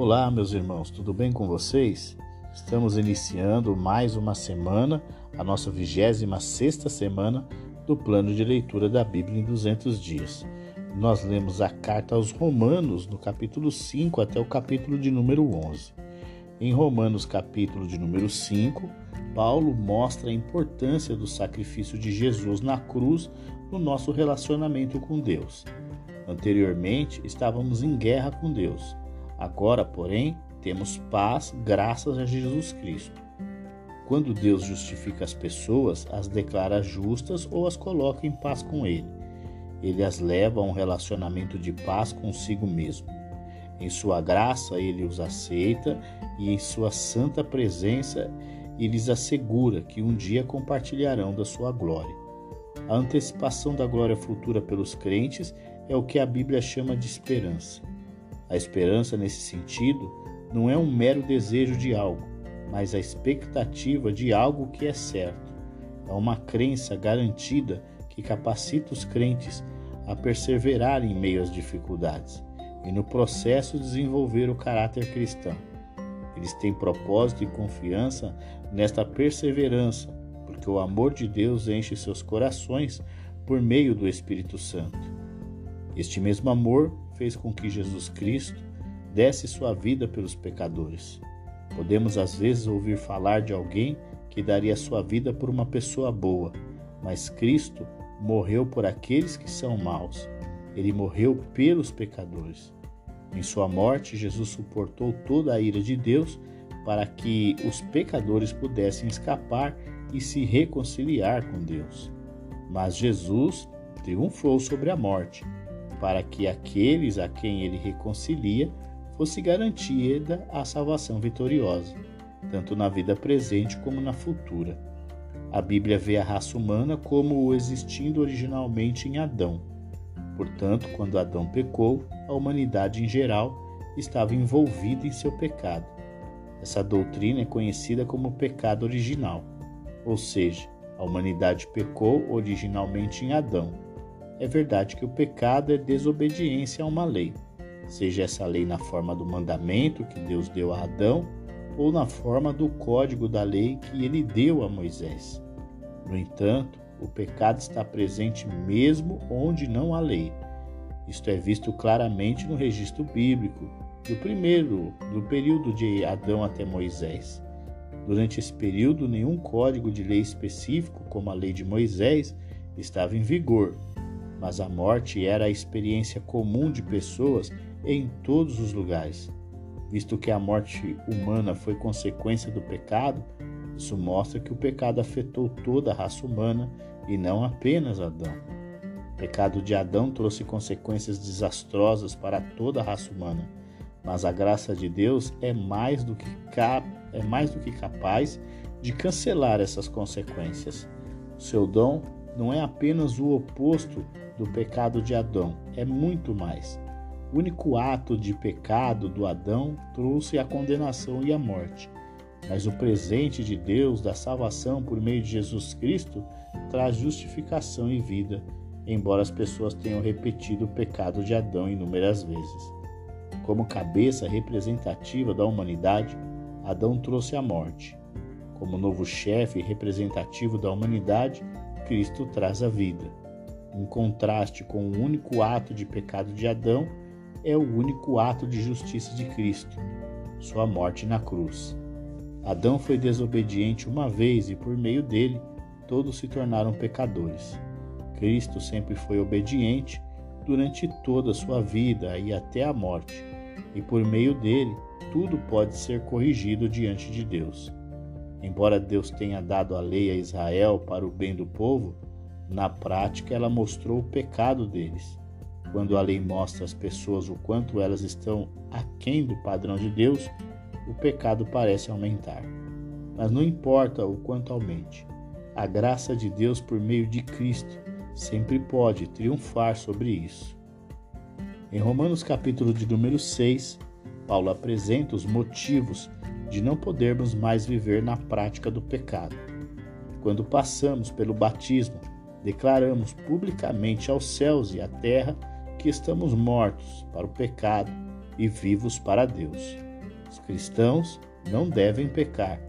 Olá, meus irmãos, tudo bem com vocês? Estamos iniciando mais uma semana, a nossa 26 sexta semana do plano de leitura da Bíblia em 200 dias. Nós lemos a carta aos Romanos, no capítulo 5 até o capítulo de número 11. Em Romanos, capítulo de número 5, Paulo mostra a importância do sacrifício de Jesus na cruz no nosso relacionamento com Deus. Anteriormente, estávamos em guerra com Deus. Agora, porém, temos paz graças a Jesus Cristo. Quando Deus justifica as pessoas, as declara justas ou as coloca em paz com Ele. Ele as leva a um relacionamento de paz consigo mesmo. Em Sua graça, Ele os aceita e, em Sua santa presença, Ele lhes assegura que um dia compartilharão da Sua glória. A antecipação da glória futura pelos crentes é o que a Bíblia chama de esperança. A esperança, nesse sentido, não é um mero desejo de algo, mas a expectativa de algo que é certo. É uma crença garantida que capacita os crentes a perseverar em meio às dificuldades e no processo desenvolver o caráter cristão. Eles têm propósito e confiança nesta perseverança, porque o amor de Deus enche seus corações por meio do Espírito Santo. Este mesmo amor fez com que Jesus Cristo desse sua vida pelos pecadores. Podemos às vezes ouvir falar de alguém que daria sua vida por uma pessoa boa, mas Cristo morreu por aqueles que são maus. Ele morreu pelos pecadores. Em sua morte, Jesus suportou toda a ira de Deus para que os pecadores pudessem escapar e se reconciliar com Deus. Mas Jesus triunfou sobre a morte para que aqueles a quem ele reconcilia fosse garantida a salvação vitoriosa, tanto na vida presente como na futura. A Bíblia vê a raça humana como existindo originalmente em Adão. Portanto, quando Adão pecou, a humanidade em geral estava envolvida em seu pecado. Essa doutrina é conhecida como pecado original, ou seja, a humanidade pecou originalmente em Adão é verdade que o pecado é desobediência a uma lei, seja essa lei na forma do mandamento que Deus deu a Adão ou na forma do código da lei que ele deu a Moisés. No entanto, o pecado está presente mesmo onde não há lei. Isto é visto claramente no registro bíblico do primeiro, do período de Adão até Moisés. Durante esse período, nenhum código de lei específico, como a lei de Moisés, estava em vigor, mas a morte era a experiência comum de pessoas em todos os lugares. Visto que a morte humana foi consequência do pecado, isso mostra que o pecado afetou toda a raça humana e não apenas Adão. O pecado de Adão trouxe consequências desastrosas para toda a raça humana, mas a graça de Deus é mais do que, cap é mais do que capaz de cancelar essas consequências. Seu dom não é apenas o oposto do pecado de Adão, é muito mais. O único ato de pecado do Adão trouxe a condenação e a morte, mas o presente de Deus da salvação por meio de Jesus Cristo traz justificação e vida, embora as pessoas tenham repetido o pecado de Adão inúmeras vezes. Como cabeça representativa da humanidade, Adão trouxe a morte. Como novo chefe representativo da humanidade, Cristo traz a vida. Em contraste com o único ato de pecado de Adão, é o único ato de justiça de Cristo, sua morte na cruz. Adão foi desobediente uma vez e por meio dele todos se tornaram pecadores. Cristo sempre foi obediente durante toda a sua vida e até a morte, e por meio dele tudo pode ser corrigido diante de Deus. Embora Deus tenha dado a lei a Israel para o bem do povo, na prática ela mostrou o pecado deles. Quando a lei mostra às pessoas o quanto elas estão aquém do padrão de Deus, o pecado parece aumentar. Mas não importa o quanto aumente, a graça de Deus por meio de Cristo sempre pode triunfar sobre isso. Em Romanos capítulo de número 6, Paulo apresenta os motivos de não podermos mais viver na prática do pecado. Quando passamos pelo batismo, declaramos publicamente aos céus e à terra que estamos mortos para o pecado e vivos para Deus. Os cristãos não devem pecar.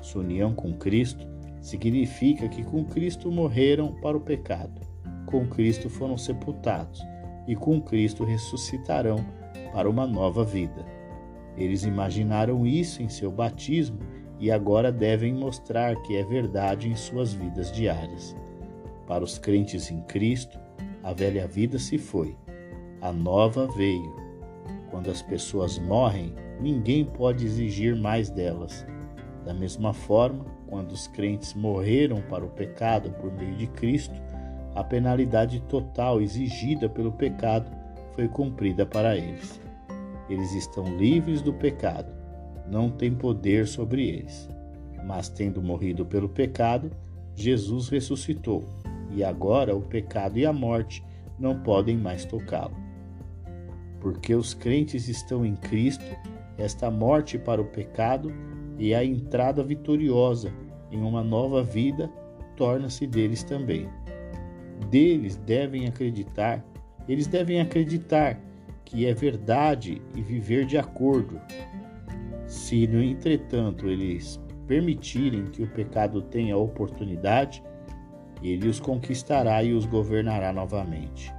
Sua união com Cristo significa que com Cristo morreram para o pecado, com Cristo foram sepultados e com Cristo ressuscitarão para uma nova vida. Eles imaginaram isso em seu batismo e agora devem mostrar que é verdade em suas vidas diárias. Para os crentes em Cristo, a velha vida se foi, a nova veio. Quando as pessoas morrem, ninguém pode exigir mais delas. Da mesma forma, quando os crentes morreram para o pecado por meio de Cristo, a penalidade total exigida pelo pecado foi cumprida para eles. Eles estão livres do pecado, não têm poder sobre eles. Mas, tendo morrido pelo pecado, Jesus ressuscitou, e agora o pecado e a morte não podem mais tocá-lo. Porque os crentes estão em Cristo, esta morte para o pecado e a entrada vitoriosa em uma nova vida torna-se deles também. Deles devem acreditar, eles devem acreditar que é verdade e viver de acordo. Se, no entretanto, eles permitirem que o pecado tenha oportunidade, ele os conquistará e os governará novamente.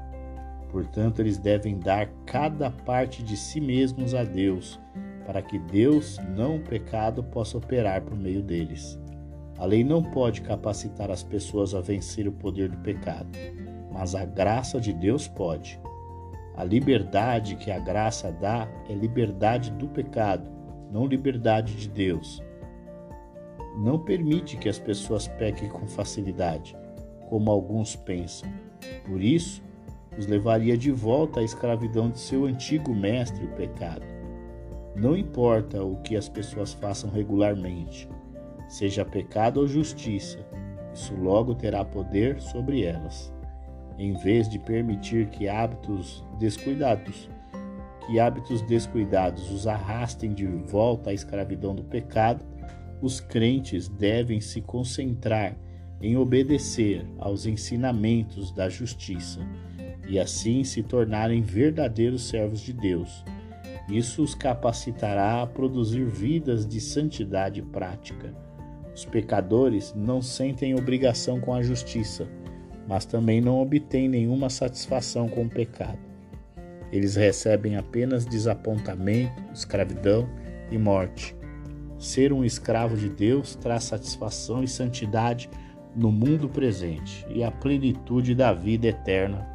Portanto, eles devem dar cada parte de si mesmos a Deus, para que Deus, não o pecado, possa operar por meio deles. A lei não pode capacitar as pessoas a vencer o poder do pecado, mas a graça de Deus pode. A liberdade que a graça dá é liberdade do pecado, não liberdade de Deus. Não permite que as pessoas pequem com facilidade, como alguns pensam. Por isso, os levaria de volta à escravidão de seu antigo mestre, o pecado. Não importa o que as pessoas façam regularmente, seja pecado ou justiça, isso logo terá poder sobre elas em vez de permitir que hábitos descuidados, que hábitos descuidados os arrastem de volta à escravidão do pecado, os crentes devem se concentrar em obedecer aos ensinamentos da justiça e assim se tornarem verdadeiros servos de Deus. Isso os capacitará a produzir vidas de santidade prática. Os pecadores não sentem obrigação com a justiça mas também não obtêm nenhuma satisfação com o pecado. Eles recebem apenas desapontamento, escravidão e morte. Ser um escravo de Deus traz satisfação e santidade no mundo presente e a plenitude da vida eterna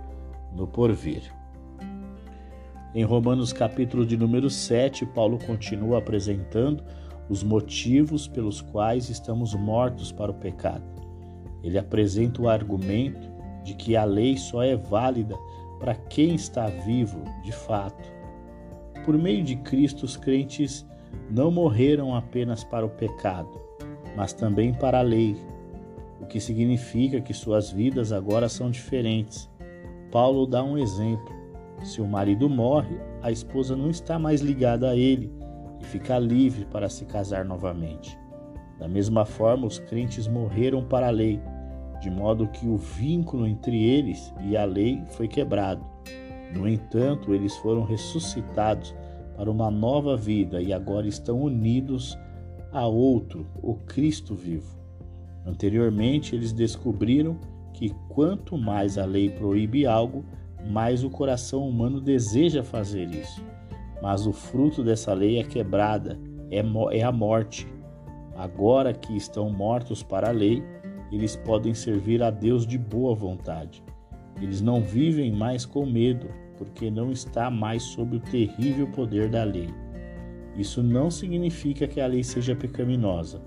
no porvir. Em Romanos capítulo de número 7, Paulo continua apresentando os motivos pelos quais estamos mortos para o pecado. Ele apresenta o argumento de que a lei só é válida para quem está vivo de fato. Por meio de Cristo, os crentes não morreram apenas para o pecado, mas também para a lei, o que significa que suas vidas agora são diferentes. Paulo dá um exemplo. Se o marido morre, a esposa não está mais ligada a ele e fica livre para se casar novamente. Da mesma forma, os crentes morreram para a lei, de modo que o vínculo entre eles e a lei foi quebrado. No entanto, eles foram ressuscitados para uma nova vida e agora estão unidos a outro, o Cristo vivo. Anteriormente, eles descobriram que quanto mais a lei proíbe algo, mais o coração humano deseja fazer isso. Mas o fruto dessa lei é quebrada, é, é a morte. Agora que estão mortos para a lei, eles podem servir a Deus de boa vontade. Eles não vivem mais com medo, porque não está mais sob o terrível poder da lei. Isso não significa que a lei seja pecaminosa.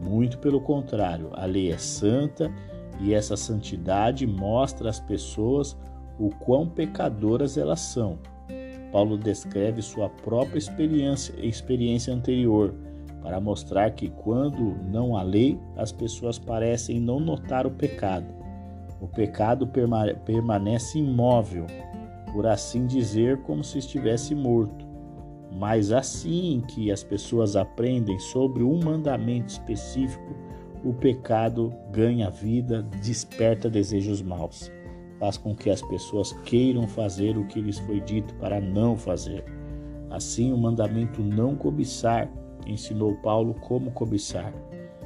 Muito pelo contrário, a lei é santa e essa santidade mostra às pessoas o quão pecadoras elas são. Paulo descreve sua própria experiência, experiência anterior para mostrar que quando não há lei, as pessoas parecem não notar o pecado. O pecado permanece imóvel, por assim dizer, como se estivesse morto. Mas assim que as pessoas aprendem sobre um mandamento específico, o pecado ganha vida, desperta desejos maus, faz com que as pessoas queiram fazer o que lhes foi dito para não fazer. Assim, o mandamento não cobiçar ensinou Paulo como cobiçar.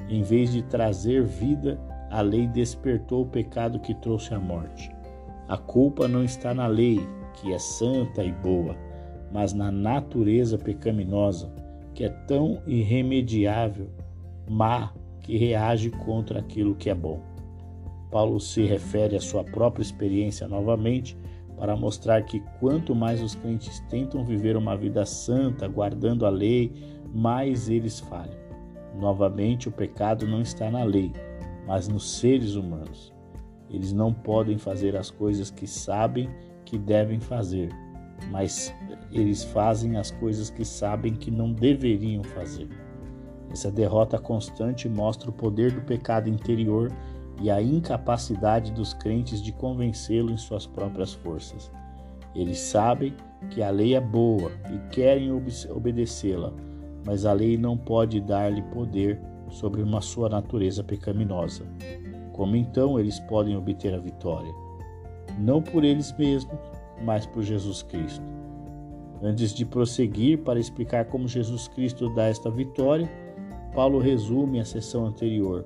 Em vez de trazer vida, a lei despertou o pecado que trouxe a morte. A culpa não está na lei, que é santa e boa, mas na natureza pecaminosa, que é tão irremediável, má, que reage contra aquilo que é bom. Paulo se refere à sua própria experiência novamente para mostrar que quanto mais os crentes tentam viver uma vida santa, guardando a lei, mais eles falham. Novamente, o pecado não está na lei, mas nos seres humanos. Eles não podem fazer as coisas que sabem que devem fazer, mas eles fazem as coisas que sabem que não deveriam fazer. Essa derrota constante mostra o poder do pecado interior e a incapacidade dos crentes de convencê-lo em suas próprias forças. Eles sabem que a lei é boa e querem obedecê-la, mas a lei não pode dar-lhe poder sobre uma sua natureza pecaminosa. Como então eles podem obter a vitória? Não por eles mesmos, mas por Jesus Cristo. Antes de prosseguir para explicar como Jesus Cristo dá esta vitória, Paulo resume a sessão anterior.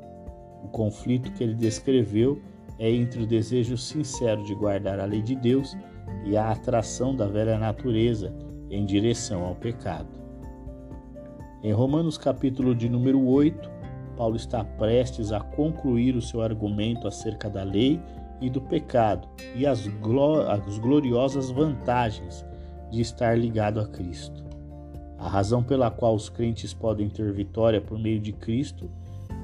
O conflito que ele descreveu é entre o desejo sincero de guardar a lei de Deus e a atração da velha natureza em direção ao pecado. Em Romanos capítulo de número 8, Paulo está prestes a concluir o seu argumento acerca da lei e do pecado e as, as gloriosas vantagens de estar ligado a Cristo. A razão pela qual os crentes podem ter vitória por meio de Cristo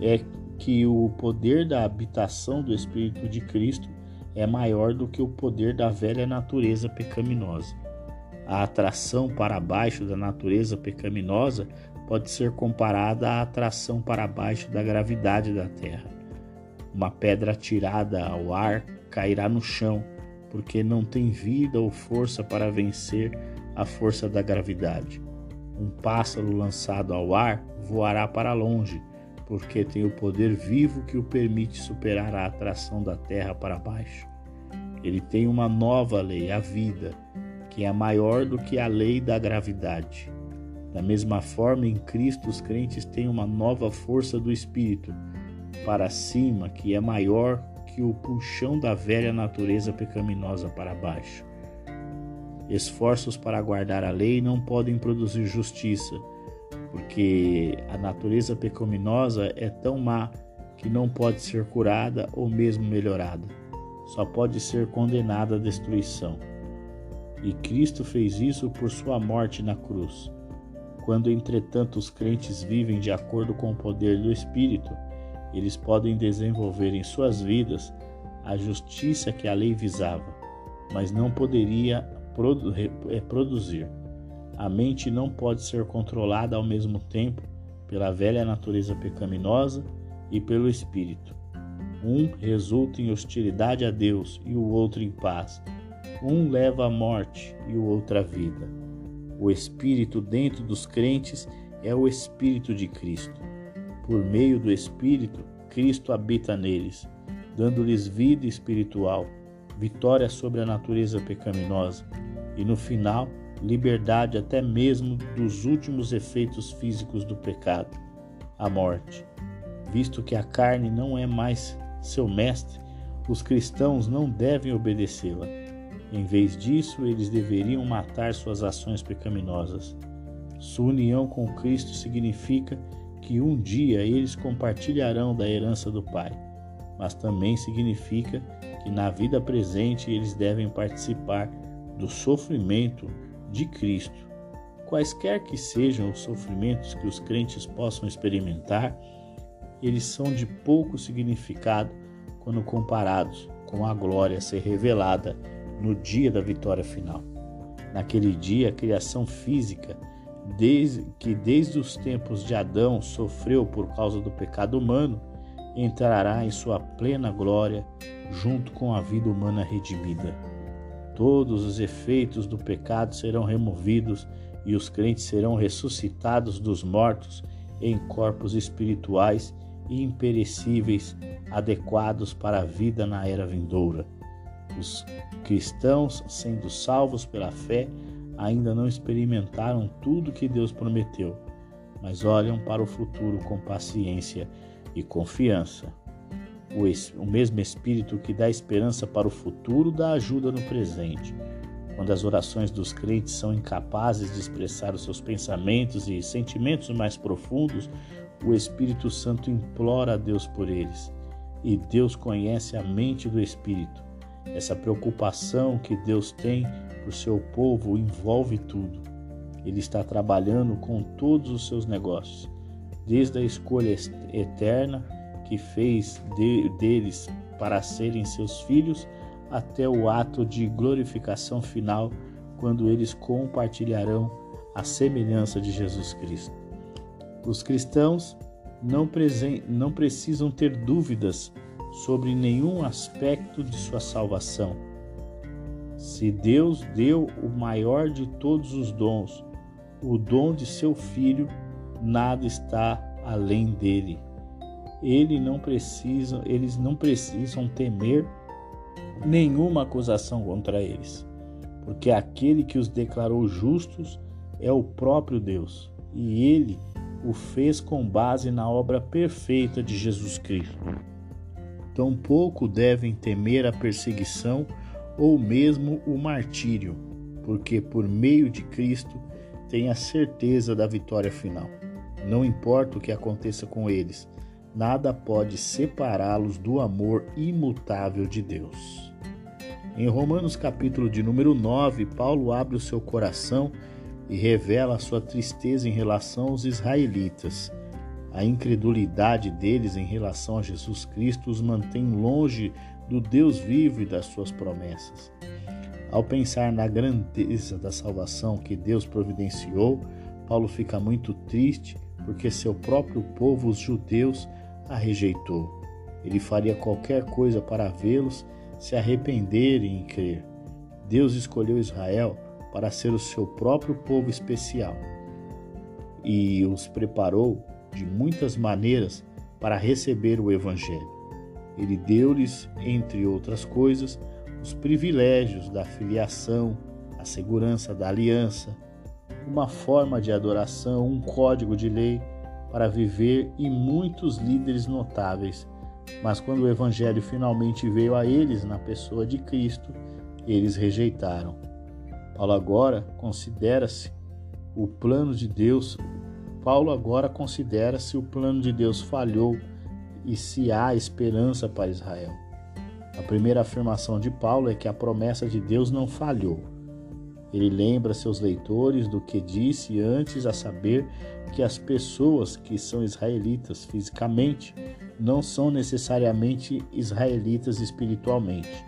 é que o poder da habitação do Espírito de Cristo é maior do que o poder da velha natureza pecaminosa. A atração para baixo da natureza pecaminosa pode ser comparada à atração para baixo da gravidade da Terra. Uma pedra atirada ao ar cairá no chão, porque não tem vida ou força para vencer a força da gravidade. Um pássaro lançado ao ar voará para longe, porque tem o poder vivo que o permite superar a atração da terra para baixo. Ele tem uma nova lei, a vida, que é maior do que a lei da gravidade. Da mesma forma, em Cristo, os crentes têm uma nova força do Espírito para cima, que é maior que o puxão da velha natureza pecaminosa para baixo. Esforços para guardar a lei não podem produzir justiça, porque a natureza pecaminosa é tão má que não pode ser curada ou mesmo melhorada. Só pode ser condenada à destruição. E Cristo fez isso por sua morte na cruz. Quando, entretanto, os crentes vivem de acordo com o poder do Espírito, eles podem desenvolver em suas vidas a justiça que a lei visava, mas não poderia produ é, produzir. A mente não pode ser controlada ao mesmo tempo pela velha natureza pecaminosa e pelo espírito. Um resulta em hostilidade a Deus e o outro em paz. Um leva à morte e o outro à vida. O espírito dentro dos crentes é o espírito de Cristo. Por meio do espírito, Cristo habita neles, dando-lhes vida espiritual, vitória sobre a natureza pecaminosa e, no final, liberdade até mesmo dos últimos efeitos físicos do pecado, a morte. Visto que a carne não é mais seu mestre, os cristãos não devem obedecê-la. Em vez disso, eles deveriam matar suas ações pecaminosas. Sua união com Cristo significa que um dia eles compartilharão da herança do Pai, mas também significa que na vida presente eles devem participar do sofrimento de Cristo. Quaisquer que sejam os sofrimentos que os crentes possam experimentar, eles são de pouco significado quando comparados com a glória a ser revelada no dia da vitória final. Naquele dia, a criação física, desde, que desde os tempos de Adão sofreu por causa do pecado humano, entrará em sua plena glória junto com a vida humana redimida. Todos os efeitos do pecado serão removidos e os crentes serão ressuscitados dos mortos em corpos espirituais e imperecíveis, adequados para a vida na era vindoura. Os cristãos, sendo salvos pela fé, ainda não experimentaram tudo que Deus prometeu, mas olham para o futuro com paciência e confiança. O, mesmo Espírito que dá esperança para o futuro dá ajuda no presente. Quando as orações dos crentes são incapazes de expressar os seus pensamentos e sentimentos mais profundos, o Espírito Santo implora a Deus por eles. E Deus conhece a mente do Espírito. Essa preocupação que Deus tem por seu povo envolve tudo. Ele está trabalhando com todos os seus negócios, desde a escolha eterna que fez de, deles para serem seus filhos, até o ato de glorificação final, quando eles compartilharão a semelhança de Jesus Cristo. Os cristãos não, não precisam ter dúvidas sobre nenhum aspecto de sua salvação. Se Deus deu o maior de todos os dons, o dom de seu filho, nada está além dele. Ele não precisa, eles não precisam temer nenhuma acusação contra eles, porque aquele que os declarou justos é o próprio Deus, e ele o fez com base na obra perfeita de Jesus Cristo. Tampouco devem temer a perseguição ou mesmo o martírio, porque por meio de Cristo têm a certeza da vitória final. Não importa o que aconteça com eles, nada pode separá-los do amor imutável de Deus. Em Romanos capítulo de número 9, Paulo abre o seu coração e revela a sua tristeza em relação aos israelitas. A incredulidade deles em relação a Jesus Cristo os mantém longe do Deus vivo e das suas promessas. Ao pensar na grandeza da salvação que Deus providenciou, Paulo fica muito triste porque seu próprio povo, os judeus, a rejeitou. Ele faria qualquer coisa para vê-los se arrependerem e crer. Deus escolheu Israel para ser o seu próprio povo especial e os preparou de muitas maneiras para receber o Evangelho. Ele deu-lhes, entre outras coisas, os privilégios da filiação, a segurança da aliança, uma forma de adoração, um código de lei para viver e muitos líderes notáveis. Mas quando o Evangelho finalmente veio a eles na pessoa de Cristo, eles rejeitaram. Paulo agora considera-se o plano de Deus. Paulo agora considera-se o plano de Deus falhou e se há esperança para Israel. A primeira afirmação de Paulo é que a promessa de Deus não falhou. Ele lembra seus leitores do que disse antes, a saber que as pessoas que são israelitas fisicamente não são necessariamente israelitas espiritualmente.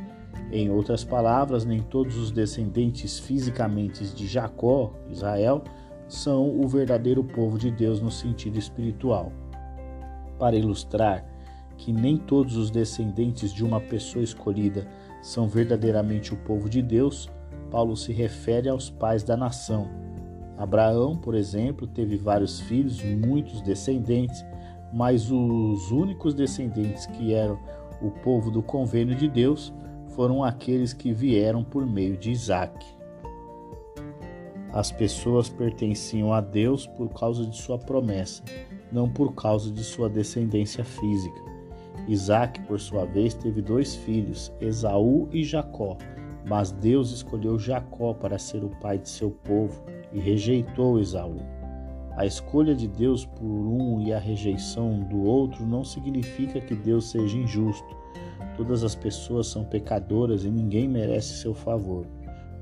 Em outras palavras, nem todos os descendentes fisicamente de Jacó, Israel, são o verdadeiro povo de Deus no sentido espiritual. Para ilustrar que nem todos os descendentes de uma pessoa escolhida são verdadeiramente o povo de Deus, Paulo se refere aos pais da nação. Abraão, por exemplo, teve vários filhos, muitos descendentes, mas os únicos descendentes que eram o povo do convênio de Deus foram aqueles que vieram por meio de Isaac. As pessoas pertenciam a Deus por causa de sua promessa, não por causa de sua descendência física. Isaac, por sua vez, teve dois filhos, Esaú e Jacó, mas Deus escolheu Jacó para ser o pai de seu povo e rejeitou Esaú. A escolha de Deus por um e a rejeição do outro não significa que Deus seja injusto. Todas as pessoas são pecadoras e ninguém merece seu favor.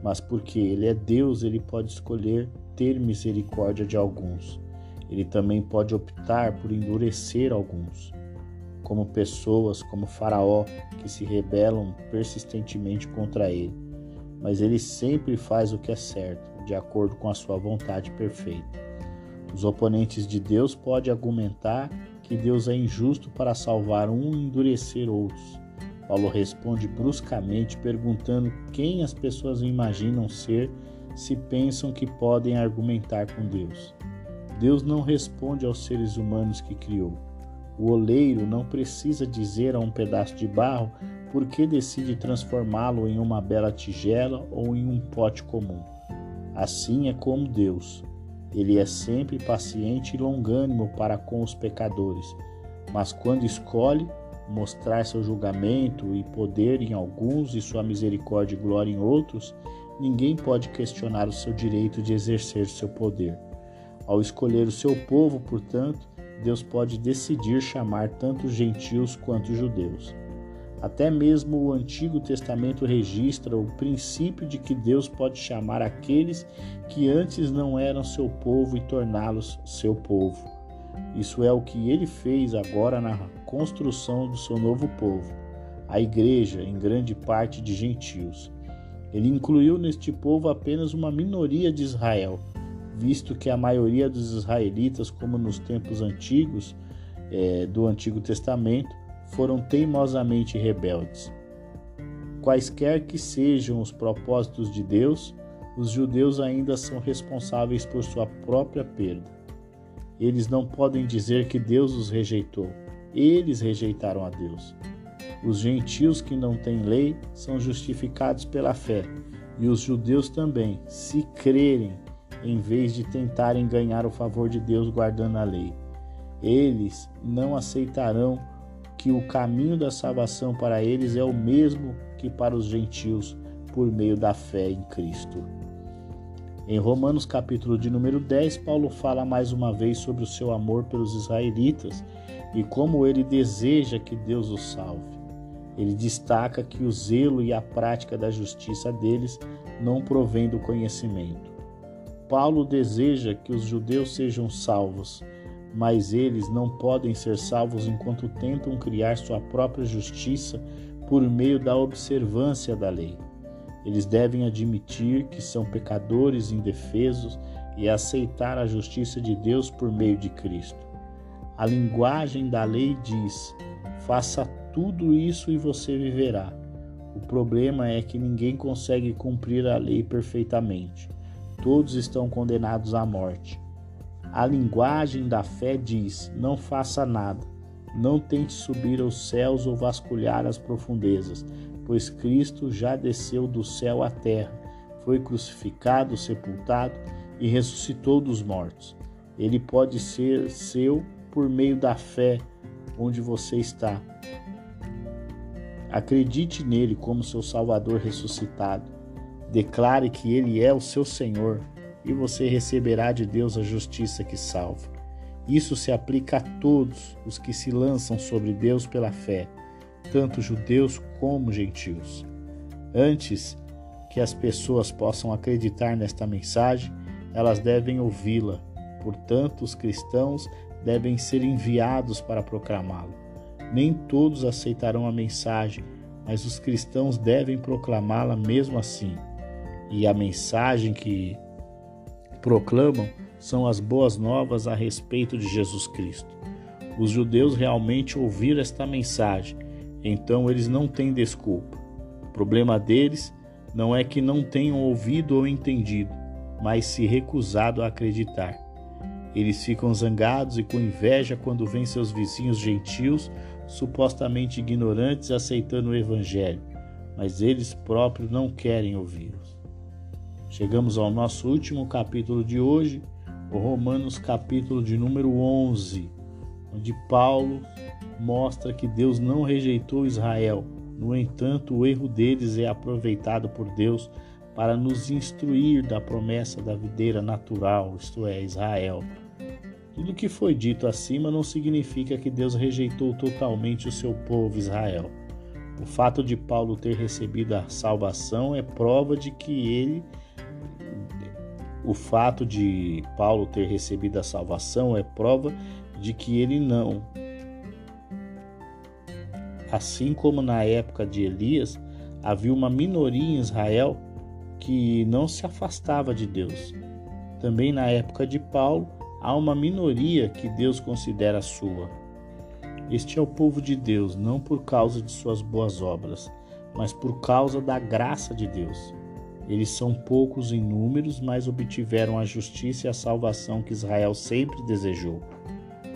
Mas porque Ele é Deus, Ele pode escolher ter misericórdia de alguns. Ele também pode optar por endurecer alguns, como pessoas como Faraó, que se rebelam persistentemente contra ele. Mas ele sempre faz o que é certo, de acordo com a sua vontade perfeita. Os oponentes de Deus podem argumentar que Deus é injusto para salvar um e endurecer outros. Paulo responde bruscamente, perguntando quem as pessoas imaginam ser se pensam que podem argumentar com Deus. Deus não responde aos seres humanos que criou. O oleiro não precisa dizer a um pedaço de barro por que decide transformá-lo em uma bela tigela ou em um pote comum. Assim é como Deus. Ele é sempre paciente e longânimo para com os pecadores, mas quando escolhe mostrar seu julgamento e poder em alguns e sua misericórdia e glória em outros, ninguém pode questionar o seu direito de exercer seu poder. Ao escolher o seu povo, portanto, Deus pode decidir chamar tanto gentios quanto judeus. Até mesmo o Antigo Testamento registra o princípio de que Deus pode chamar aqueles que antes não eram seu povo e torná-los seu povo. Isso é o que ele fez agora na construção do seu novo povo, a igreja, em grande parte de gentios. Ele incluiu neste povo apenas uma minoria de Israel, visto que a maioria dos israelitas, como nos tempos antigos é, do Antigo Testamento, foram teimosamente rebeldes. Quaisquer que sejam os propósitos de Deus, os judeus ainda são responsáveis por sua própria perda. Eles não podem dizer que Deus os rejeitou. Eles rejeitaram a Deus. Os gentios que não têm lei são justificados pela fé, e os judeus também, se crerem, em vez de tentarem ganhar o favor de Deus guardando a lei. Eles não aceitarão que o caminho da salvação para eles é o mesmo que para os gentios por meio da fé em Cristo. Em Romanos capítulo de número 10, Paulo fala mais uma vez sobre o seu amor pelos israelitas e como ele deseja que Deus os salve. Ele destaca que o zelo e a prática da justiça deles não provém do conhecimento. Paulo deseja que os judeus sejam salvos, mas eles não podem ser salvos enquanto tentam criar sua própria justiça por meio da observância da lei. Eles devem admitir que são pecadores indefesos e aceitar a justiça de Deus por meio de Cristo. A linguagem da lei diz: faça tudo isso e você viverá. O problema é que ninguém consegue cumprir a lei perfeitamente. Todos estão condenados à morte. A linguagem da fé diz: não faça nada, não tente subir aos céus ou vasculhar as profundezas, pois Cristo já desceu do céu à terra, foi crucificado, sepultado e ressuscitou dos mortos. Ele pode ser seu por meio da fé onde você está. Acredite nele como seu Salvador ressuscitado. Declare que ele é o seu Senhor e você receberá de Deus a justiça que salva. Isso se aplica a todos os que se lançam sobre Deus pela fé, tanto judeus como gentios. Antes que as pessoas possam acreditar nesta mensagem, elas devem ouvi-la. Portanto, os cristãos devem ser enviados para proclamá-lo. Nem todos aceitarão a mensagem, mas os cristãos devem proclamá-la mesmo assim. E a mensagem que proclamam são as boas novas a respeito de Jesus Cristo. Os judeus realmente ouviram esta mensagem, então eles não têm desculpa. O problema deles não é que não tenham ouvido ou entendido, mas se recusado a acreditar. Eles ficam zangados e com inveja quando veem seus vizinhos gentios, supostamente ignorantes, aceitando o Evangelho, mas eles próprios não querem ouvi-los. Chegamos ao nosso último capítulo de hoje, Romanos, capítulo de número 11, onde Paulo mostra que Deus não rejeitou Israel. No entanto, o erro deles é aproveitado por Deus para nos instruir da promessa da videira natural, isto é, Israel. Tudo que foi dito acima não significa que Deus rejeitou totalmente o seu povo Israel. O fato de Paulo ter recebido a salvação é prova de que ele o fato de Paulo ter recebido a salvação é prova de que ele não. Assim como na época de Elias, havia uma minoria em Israel que não se afastava de Deus. Também na época de Paulo, há uma minoria que Deus considera sua. Este é o povo de Deus, não por causa de suas boas obras, mas por causa da graça de Deus. Eles são poucos em números, mas obtiveram a justiça e a salvação que Israel sempre desejou.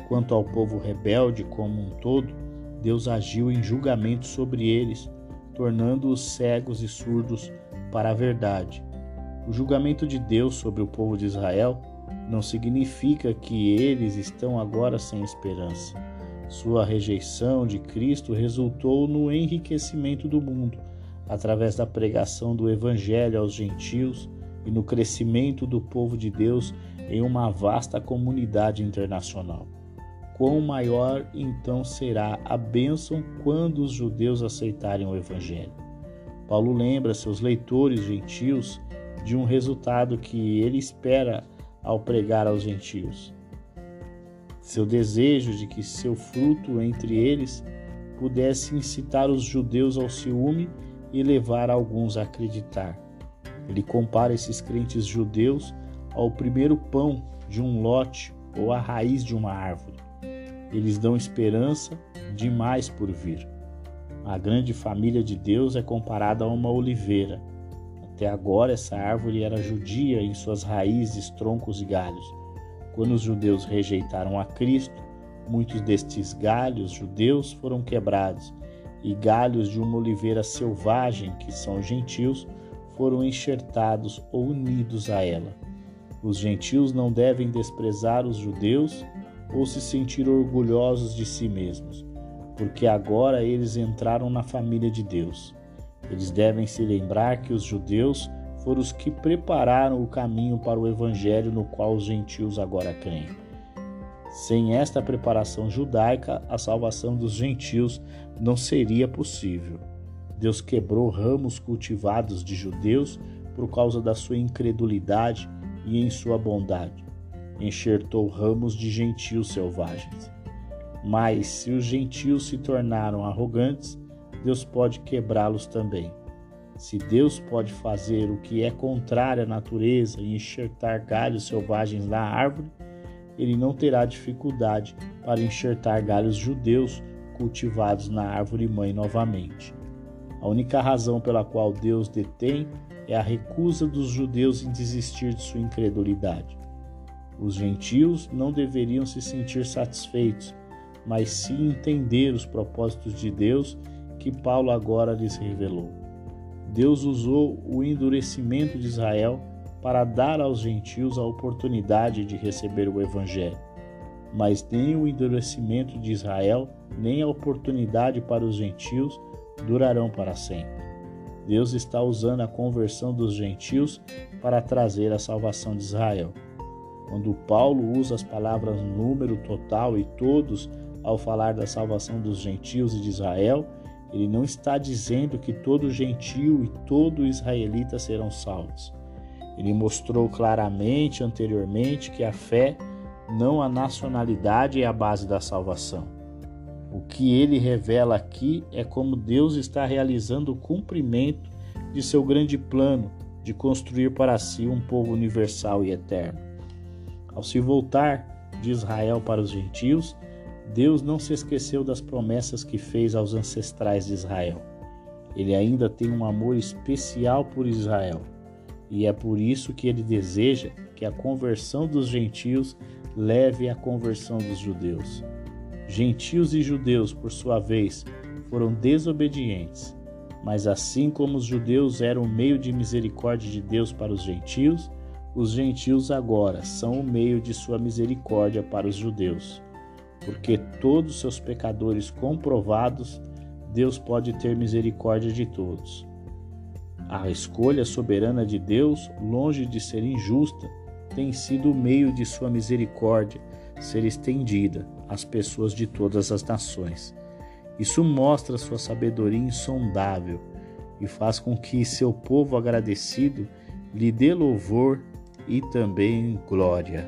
Quanto ao povo rebelde como um todo, Deus agiu em julgamento sobre eles, tornando-os cegos e surdos para a verdade. O julgamento de Deus sobre o povo de Israel não significa que eles estão agora sem esperança. Sua rejeição de Cristo resultou no enriquecimento do mundo, através da pregação do Evangelho aos gentios e no crescimento do povo de Deus em uma vasta comunidade internacional. Quão maior então será a bênção quando os judeus aceitarem o Evangelho? Paulo lembra seus leitores gentios de um resultado que ele espera ao pregar aos gentios. Seu desejo de que seu fruto entre eles pudesse incitar os judeus ao ciúme e levar alguns a acreditar. Ele compara esses crentes judeus ao primeiro pão de um lote ou à raiz de uma árvore. Eles dão esperança de mais por vir. A grande família de Deus é comparada a uma oliveira até agora, essa árvore era judia em suas raízes, troncos e galhos. Quando os judeus rejeitaram a Cristo, muitos destes galhos judeus foram quebrados, e galhos de uma oliveira selvagem, que são gentios, foram enxertados ou unidos a ela. Os gentios não devem desprezar os judeus ou se sentir orgulhosos de si mesmos, porque agora eles entraram na família de Deus. Eles devem se lembrar que os judeus foram os que prepararam o caminho para o evangelho no qual os gentios agora creem. Sem esta preparação judaica, a salvação dos gentios não seria possível. Deus quebrou ramos cultivados de judeus por causa da sua incredulidade e em sua bondade. Enxertou ramos de gentios selvagens. Mas se os gentios se tornaram arrogantes, Deus pode quebrá-los também. Se Deus pode fazer o que é contrário à natureza e enxertar galhos selvagens na árvore, ele não terá dificuldade para enxertar galhos judeus cultivados na árvore mãe novamente. A única razão pela qual Deus detém é a recusa dos judeus em desistir de sua incredulidade. Os gentios não deveriam se sentir satisfeitos, mas sim entender os propósitos de Deus que Paulo agora lhes revelou. Deus usou o endurecimento de Israel para dar aos gentios a oportunidade de receber o Evangelho. Mas nem o endurecimento de Israel, nem a oportunidade para os gentios durarão para sempre. Deus está usando a conversão dos gentios para trazer a salvação de Israel. Quando Paulo usa as palavras número total e todos ao falar da salvação dos gentios e de Israel, ele não está dizendo que todo gentio e todo israelita serão salvos. Ele mostrou claramente anteriormente que a fé, não a nacionalidade, é a base da salvação. O que ele revela aqui é como Deus está realizando o cumprimento de seu grande plano de construir para si um povo universal e eterno. Ao se voltar de Israel para os gentios, Deus não se esqueceu das promessas que fez aos ancestrais de Israel. Ele ainda tem um amor especial por Israel, e é por isso que ele deseja que a conversão dos gentios leve à conversão dos judeus. Gentios e judeus, por sua vez, foram desobedientes, mas assim como os judeus eram o meio de misericórdia de Deus para os gentios, os gentios agora são o meio de sua misericórdia para os judeus porque todos seus pecadores comprovados, Deus pode ter misericórdia de todos. A escolha soberana de Deus, longe de ser injusta, tem sido o meio de sua misericórdia ser estendida às pessoas de todas as nações. Isso mostra sua sabedoria insondável e faz com que seu povo agradecido lhe dê louvor e também glória.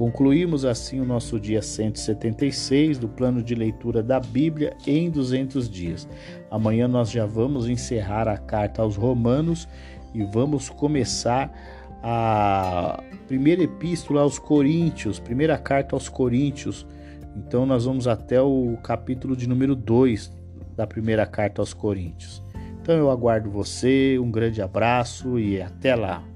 Concluímos assim o nosso dia 176 do plano de leitura da Bíblia em 200 dias. Amanhã nós já vamos encerrar a carta aos Romanos e vamos começar a primeira epístola aos Coríntios, primeira carta aos Coríntios. Então nós vamos até o capítulo de número 2 da primeira carta aos Coríntios. Então eu aguardo você, um grande abraço e até lá.